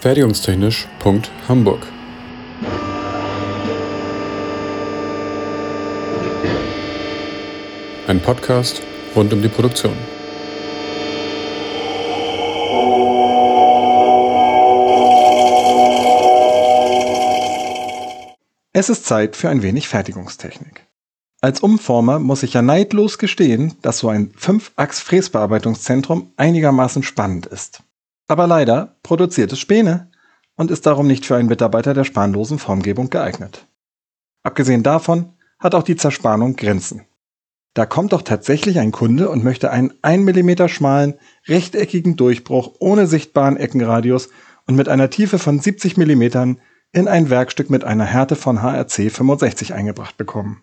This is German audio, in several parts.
Fertigungstechnisch.hamburg Ein Podcast rund um die Produktion. Es ist Zeit für ein wenig Fertigungstechnik. Als Umformer muss ich ja neidlos gestehen, dass so ein 5-Achs-Fräsbearbeitungszentrum einigermaßen spannend ist. Aber leider produziert es Späne und ist darum nicht für einen Mitarbeiter der spanlosen Formgebung geeignet. Abgesehen davon hat auch die Zerspannung Grenzen. Da kommt doch tatsächlich ein Kunde und möchte einen 1 mm schmalen, rechteckigen Durchbruch ohne sichtbaren Eckenradius und mit einer Tiefe von 70 mm in ein Werkstück mit einer Härte von HRC 65 eingebracht bekommen.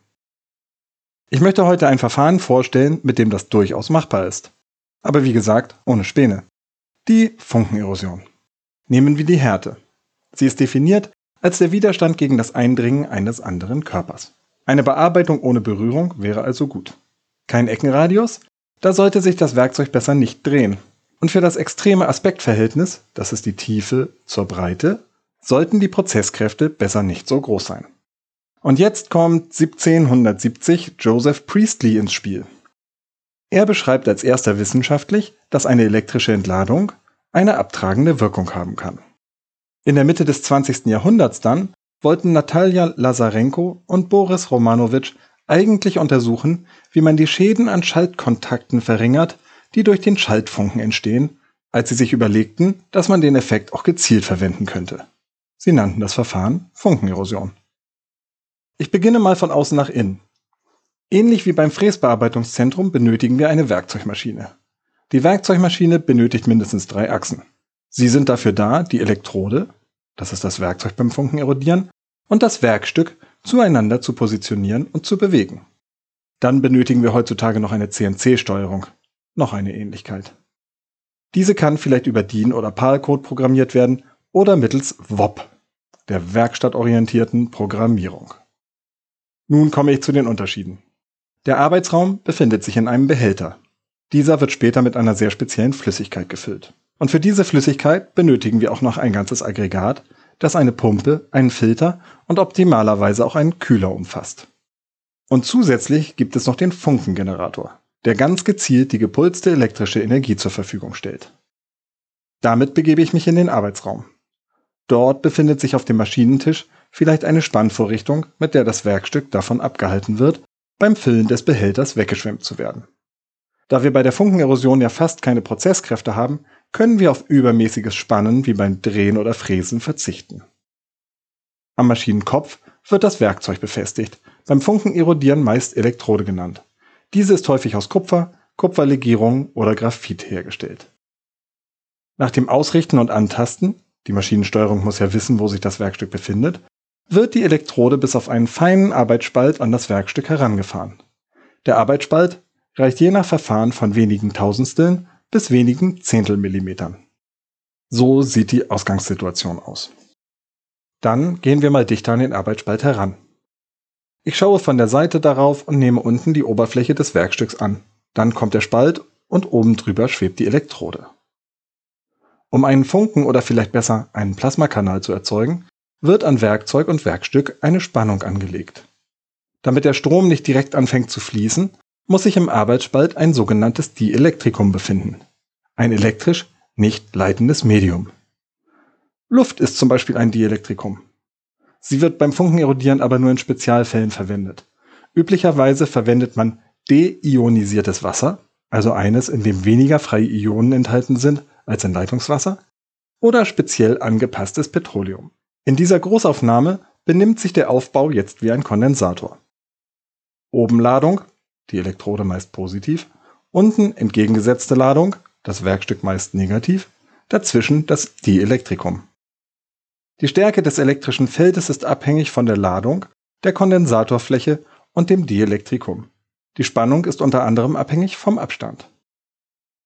Ich möchte heute ein Verfahren vorstellen, mit dem das durchaus machbar ist. Aber wie gesagt, ohne Späne. Die Funkenerosion. Nehmen wir die Härte. Sie ist definiert als der Widerstand gegen das Eindringen eines anderen Körpers. Eine Bearbeitung ohne Berührung wäre also gut. Kein Eckenradius? Da sollte sich das Werkzeug besser nicht drehen. Und für das extreme Aspektverhältnis, das ist die Tiefe zur Breite, sollten die Prozesskräfte besser nicht so groß sein. Und jetzt kommt 1770 Joseph Priestley ins Spiel. Er beschreibt als erster wissenschaftlich, dass eine elektrische Entladung eine abtragende Wirkung haben kann. In der Mitte des 20. Jahrhunderts dann wollten Natalia Lazarenko und Boris Romanowitsch eigentlich untersuchen, wie man die Schäden an Schaltkontakten verringert, die durch den Schaltfunken entstehen, als sie sich überlegten, dass man den Effekt auch gezielt verwenden könnte. Sie nannten das Verfahren Funkenerosion. Ich beginne mal von außen nach innen. Ähnlich wie beim Fräsbearbeitungszentrum benötigen wir eine Werkzeugmaschine. Die Werkzeugmaschine benötigt mindestens drei Achsen. Sie sind dafür da, die Elektrode, das ist das Werkzeug beim Funkenerodieren, und das Werkstück zueinander zu positionieren und zu bewegen. Dann benötigen wir heutzutage noch eine CNC-Steuerung. Noch eine Ähnlichkeit. Diese kann vielleicht über DIN oder PAL-Code programmiert werden oder mittels WOP, der werkstattorientierten Programmierung. Nun komme ich zu den Unterschieden. Der Arbeitsraum befindet sich in einem Behälter. Dieser wird später mit einer sehr speziellen Flüssigkeit gefüllt. Und für diese Flüssigkeit benötigen wir auch noch ein ganzes Aggregat, das eine Pumpe, einen Filter und optimalerweise auch einen Kühler umfasst. Und zusätzlich gibt es noch den Funkengenerator, der ganz gezielt die gepulste elektrische Energie zur Verfügung stellt. Damit begebe ich mich in den Arbeitsraum. Dort befindet sich auf dem Maschinentisch vielleicht eine Spannvorrichtung, mit der das Werkstück davon abgehalten wird, beim Füllen des Behälters weggeschwemmt zu werden. Da wir bei der Funkenerosion ja fast keine Prozesskräfte haben, können wir auf übermäßiges Spannen wie beim Drehen oder Fräsen verzichten. Am Maschinenkopf wird das Werkzeug befestigt, beim Funkenerodieren meist Elektrode genannt. Diese ist häufig aus Kupfer, Kupferlegierung oder Graphit hergestellt. Nach dem Ausrichten und Antasten, die Maschinensteuerung muss ja wissen, wo sich das Werkstück befindet, wird die Elektrode bis auf einen feinen Arbeitsspalt an das Werkstück herangefahren. Der Arbeitsspalt reicht je nach Verfahren von wenigen Tausendsteln bis wenigen Zehntelmillimetern. So sieht die Ausgangssituation aus. Dann gehen wir mal dichter an den Arbeitsspalt heran. Ich schaue von der Seite darauf und nehme unten die Oberfläche des Werkstücks an. Dann kommt der Spalt und oben drüber schwebt die Elektrode. Um einen Funken oder vielleicht besser einen Plasmakanal zu erzeugen, wird an Werkzeug und Werkstück eine Spannung angelegt. Damit der Strom nicht direkt anfängt zu fließen, muss sich im Arbeitsspalt ein sogenanntes Dielektrikum befinden. Ein elektrisch nicht leitendes Medium. Luft ist zum Beispiel ein Dielektrikum. Sie wird beim Funkenerodieren aber nur in Spezialfällen verwendet. Üblicherweise verwendet man deionisiertes Wasser, also eines, in dem weniger freie Ionen enthalten sind als in Leitungswasser, oder speziell angepasstes Petroleum. In dieser Großaufnahme benimmt sich der Aufbau jetzt wie ein Kondensator. Oben Ladung, die Elektrode meist positiv, unten entgegengesetzte Ladung, das Werkstück meist negativ, dazwischen das Dielektrikum. Die Stärke des elektrischen Feldes ist abhängig von der Ladung, der Kondensatorfläche und dem Dielektrikum. Die Spannung ist unter anderem abhängig vom Abstand.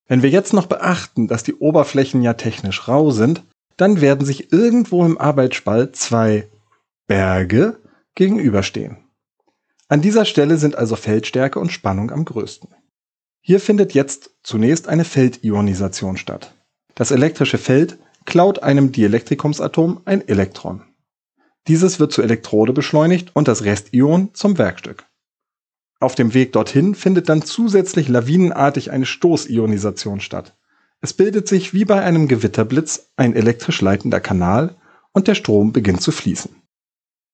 Wenn wir jetzt noch beachten, dass die Oberflächen ja technisch rau sind, dann werden sich irgendwo im Arbeitsspalt zwei Berge gegenüberstehen. An dieser Stelle sind also Feldstärke und Spannung am größten. Hier findet jetzt zunächst eine Feldionisation statt. Das elektrische Feld klaut einem Dielektrikumsatom ein Elektron. Dieses wird zur Elektrode beschleunigt und das Restion zum Werkstück. Auf dem Weg dorthin findet dann zusätzlich lawinenartig eine Stoßionisation statt. Es bildet sich wie bei einem Gewitterblitz ein elektrisch leitender Kanal und der Strom beginnt zu fließen.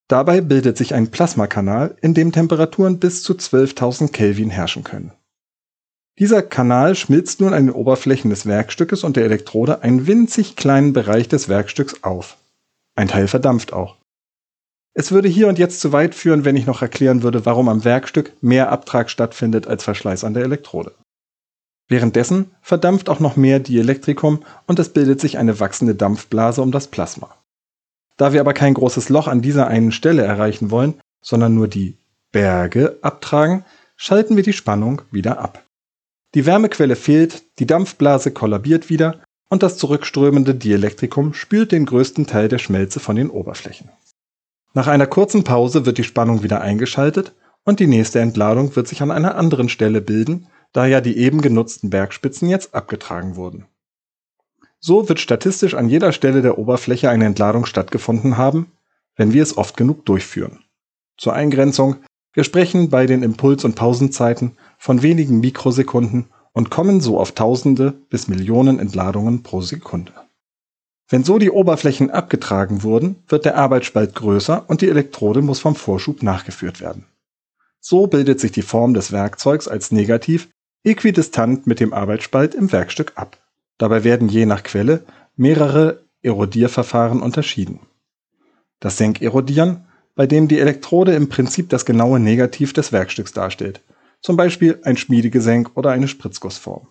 Dabei bildet sich ein Plasmakanal, in dem Temperaturen bis zu 12.000 Kelvin herrschen können. Dieser Kanal schmilzt nun an den Oberflächen des Werkstückes und der Elektrode einen winzig kleinen Bereich des Werkstücks auf. Ein Teil verdampft auch. Es würde hier und jetzt zu weit führen, wenn ich noch erklären würde, warum am Werkstück mehr Abtrag stattfindet als Verschleiß an der Elektrode. Währenddessen verdampft auch noch mehr Dielektrikum und es bildet sich eine wachsende Dampfblase um das Plasma. Da wir aber kein großes Loch an dieser einen Stelle erreichen wollen, sondern nur die Berge abtragen, schalten wir die Spannung wieder ab. Die Wärmequelle fehlt, die Dampfblase kollabiert wieder und das zurückströmende Dielektrikum spült den größten Teil der Schmelze von den Oberflächen. Nach einer kurzen Pause wird die Spannung wieder eingeschaltet und die nächste Entladung wird sich an einer anderen Stelle bilden, da ja die eben genutzten Bergspitzen jetzt abgetragen wurden. So wird statistisch an jeder Stelle der Oberfläche eine Entladung stattgefunden haben, wenn wir es oft genug durchführen. Zur Eingrenzung, wir sprechen bei den Impuls- und Pausenzeiten von wenigen Mikrosekunden und kommen so auf Tausende bis Millionen Entladungen pro Sekunde. Wenn so die Oberflächen abgetragen wurden, wird der Arbeitsspalt größer und die Elektrode muss vom Vorschub nachgeführt werden. So bildet sich die Form des Werkzeugs als negativ äquidistant mit dem Arbeitsspalt im Werkstück ab. Dabei werden je nach Quelle mehrere Erodierverfahren unterschieden. Das Senkerodieren, bei dem die Elektrode im Prinzip das genaue Negativ des Werkstücks darstellt, zum Beispiel ein Schmiedegesenk oder eine Spritzgussform.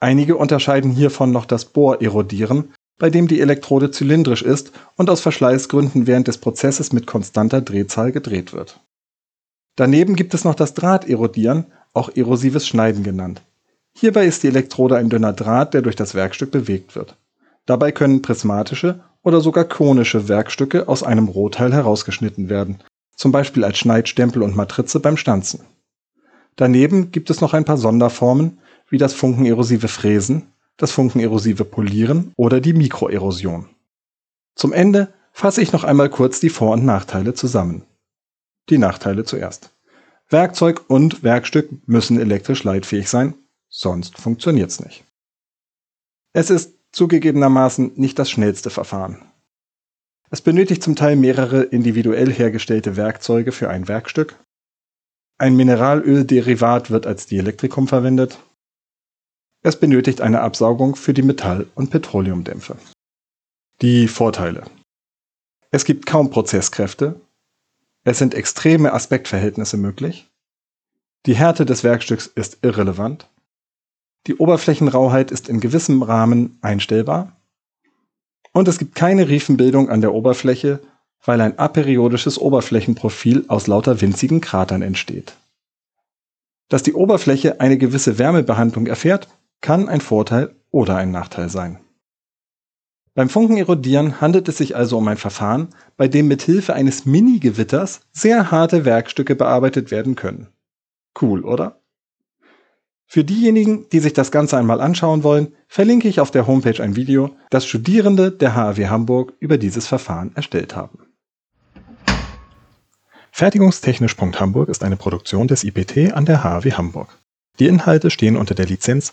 Einige unterscheiden hiervon noch das Bohrerodieren, bei dem die Elektrode zylindrisch ist und aus Verschleißgründen während des Prozesses mit konstanter Drehzahl gedreht wird. Daneben gibt es noch das Drahterodieren, auch erosives Schneiden genannt. Hierbei ist die Elektrode ein dünner Draht, der durch das Werkstück bewegt wird. Dabei können prismatische oder sogar konische Werkstücke aus einem Rohteil herausgeschnitten werden, zum Beispiel als Schneidstempel und Matrize beim Stanzen. Daneben gibt es noch ein paar Sonderformen, wie das funkenerosive Fräsen, das funkenerosive Polieren oder die Mikroerosion. Zum Ende fasse ich noch einmal kurz die Vor- und Nachteile zusammen. Die Nachteile zuerst. Werkzeug und Werkstück müssen elektrisch leitfähig sein, sonst funktioniert's nicht. Es ist zugegebenermaßen nicht das schnellste Verfahren. Es benötigt zum Teil mehrere individuell hergestellte Werkzeuge für ein Werkstück. Ein Mineralölderivat wird als Dielektrikum verwendet. Es benötigt eine Absaugung für die Metall- und Petroleumdämpfe. Die Vorteile. Es gibt kaum Prozesskräfte. Es sind extreme Aspektverhältnisse möglich. Die Härte des Werkstücks ist irrelevant. Die Oberflächenrauheit ist in gewissem Rahmen einstellbar. Und es gibt keine Riefenbildung an der Oberfläche, weil ein aperiodisches Oberflächenprofil aus lauter winzigen Kratern entsteht. Dass die Oberfläche eine gewisse Wärmebehandlung erfährt, kann ein Vorteil oder ein Nachteil sein. Beim Funkenerodieren handelt es sich also um ein Verfahren, bei dem mit Hilfe eines Mini-Gewitters sehr harte Werkstücke bearbeitet werden können. Cool, oder? Für diejenigen, die sich das Ganze einmal anschauen wollen, verlinke ich auf der Homepage ein Video, das Studierende der HAW Hamburg über dieses Verfahren erstellt haben. Fertigungstechnisch.hamburg ist eine Produktion des IPT an der HAW Hamburg. Die Inhalte stehen unter der Lizenz